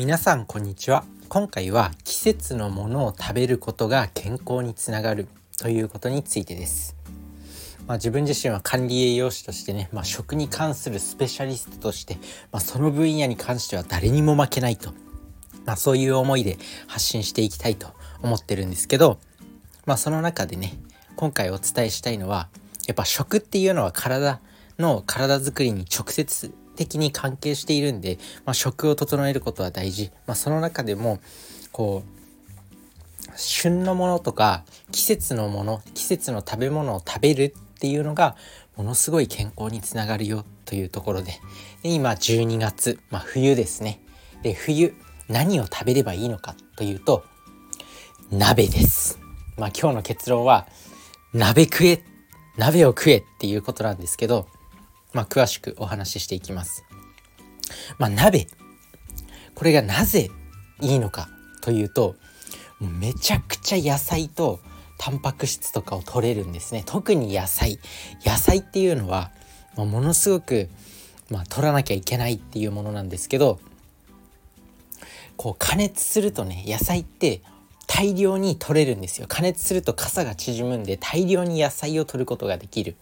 皆さんこんにちは。今回は季節のものを食べることが健康につながるということについてです。まあ、自分自身は管理栄養士としてね、まあ、食に関するスペシャリストとして、まあ、その分野に関しては誰にも負けないと、まあ、そういう思いで発信していきたいと思ってるんですけど、まあ、その中でね今回お伝えしたいのはやっぱ食っていうのは体の体づくりに直接的に関係しているんで、まあ、食を整えることは大事、まあ、その中でもこう旬のものとか季節のもの季節の食べ物を食べるっていうのがものすごい健康につながるよというところで。で今12月、まあ、冬ですね。で冬何を食べればいいのかというと鍋です。まあ今日の結論は鍋食え鍋を食えっていうことなんですけどまあ、詳しくお話ししていきます。まあ、鍋。これがなぜいいのかというとめちゃくちゃ野菜とタンパク質とかを取れるんですね。特に野菜。野菜っていうのは、まあ、ものすごく、まあ、取らなきゃいけないっていうものなんですけどこう加熱するとね野菜って大量に取れるんですよ加熱すると傘が縮むんで大量に野菜を取ることができる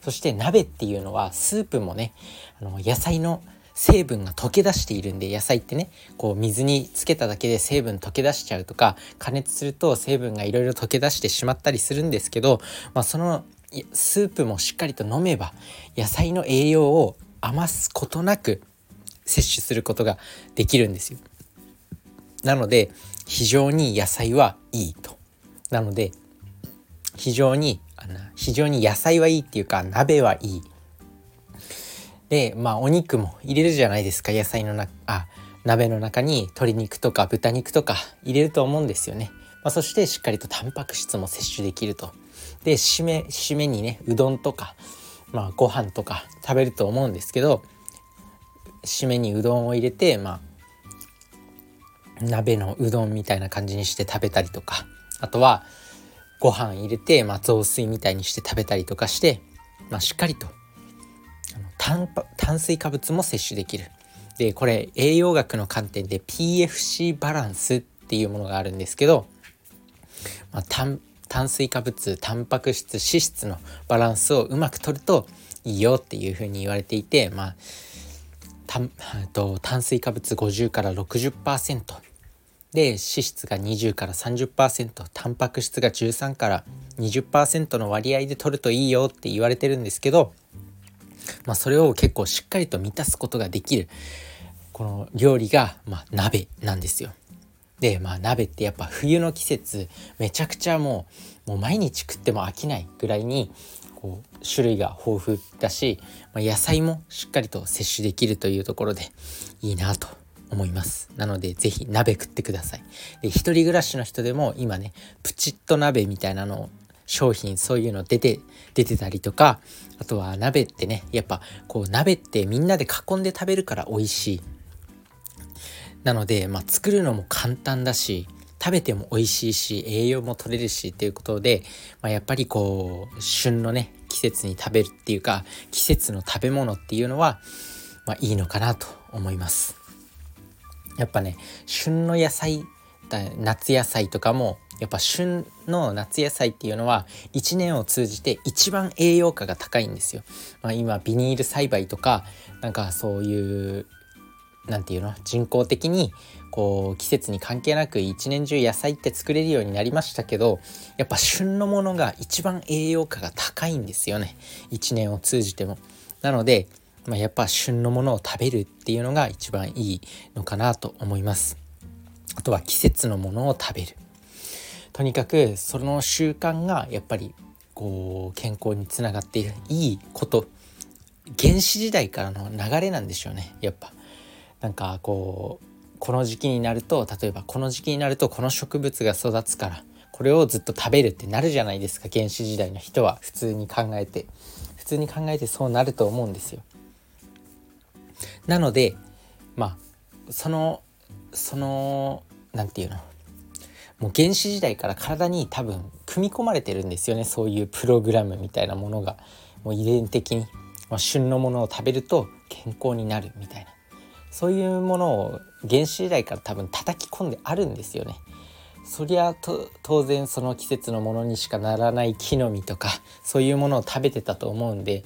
そして鍋っていうのはスープもねあの野菜の成分が溶け出しているんで野菜ってねこう水につけただけで成分溶け出しちゃうとか加熱すると成分がいろいろ溶け出してしまったりするんですけど、まあ、そのスープもしっかりと飲めば野菜の栄養を余すことなく摂取することができるんですよ。なので非常に野菜はいいと。なので非常に非常に野菜はいいっていうか鍋はいい。でまあお肉も入れるじゃないですか野菜のなあ鍋の中に鶏肉とか豚肉とか入れると思うんですよね。まあ、そしてしっかりとタンパク質も摂取できると。で締め締めにねうどんとか、まあ、ご飯とか食べると思うんですけど締めにうどんを入れてまあ鍋のうどんみたいな感じにして食べたりとかあとはご飯入れて、まあ、雑炊みたいにして食べたりとかして、まあ、しっかりと炭炭水化物も摂取できる。でこれ栄養学の観点で PFC バランスっていうものがあるんですけど、まあ、炭炭水化物タンパク質脂質のバランスをうまくとるといいよっていうふうに言われていて、まあ、炭と炭水化物50から60%で脂質が20から30%タンパク質が13から20%の割合で取るといいよって言われてるんですけど、まあ、それを結構しっかりと満たすことができるこの料理が、まあ、鍋なんですよ。でまあ鍋ってやっぱ冬の季節めちゃくちゃもうもう毎日食っても飽きないぐらいにこう種類が豊富だし、まあ、野菜もしっかりと摂取できるというところでいいなと思います。なので是非鍋食ってください。で一人暮らしの人でも今ねプチッと鍋みたいなの商品そういうの出て出てたりとかあとは鍋ってねやっぱこう鍋ってみんなで囲んで食べるから美味しい。なので、まあ、作るのも簡単だし食べても美味しいし栄養も取れるしっていうことで、まあ、やっぱりこう旬のね季節に食べるっていうか季節の食べ物っていうのは、まあ、いいのかなと思います。やっぱね旬の野菜夏野菜とかもやっぱ旬の夏野菜っていうのは1年を通じて一番栄養価が高いんですよ。まあ、今ビニール栽培とかなんかそういう何て言うの？人工的にこう季節に関係なく一年中野菜って作れるようになりましたけどやっぱ旬のものが一番栄養価が高いんですよね1年を通じても。なのでまあ、やっぱ旬のものを食べるっていうのが一番いいのかなと思います。あとは季節のものを食べる。とにかくその習慣がやっぱりこう健康につながっているいいこと原始時代からの流れなんでしょうねやっぱ。なんかこうこの時期になると例えばこの時期になるとこの植物が育つからこれをずっと食べるってなるじゃないですか原始時代の人は普通に考えて普通に考えてそうなると思うんですよ。なのでまあそのその何て言うの？もう原始時代から体に多分組み込まれてるんですよね。そういうプログラムみたいなものが。もう遺伝的に、まあ、旬のものを食べると健康になるみたいな。そういうものを原始時代から多分叩き込んであるんですよね。そりゃ当然その季節のものにしかならない木の実とかそういうものを食べてたと思うんで、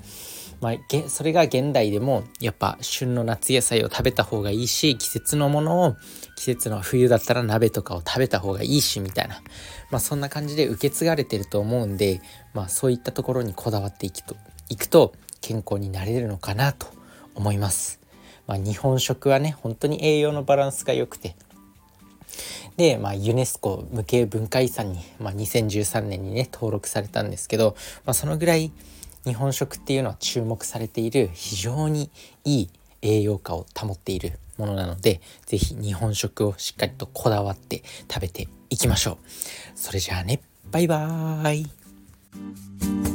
まあ、それが現代でもやっぱ旬の夏野菜を食べた方がいいし季節のものを季節の冬だったら鍋とかを食べた方がいいしみたいな、まあ、そんな感じで受け継がれてると思うんで、まあ、そういったところにこだわっていくといくと健康になれるのかなと思います。まあ、日本食はね本当に栄養のバランスが良くてで、まあ、ユネスコ無形文化遺産に、まあ、2013年にね登録されたんですけど、まあ、そのぐらい日本食っていうのは注目されている非常にいい栄養価を保っているものなので是非日本食をしっかりとこだわって食べていきましょう。それじゃあねバイバーイ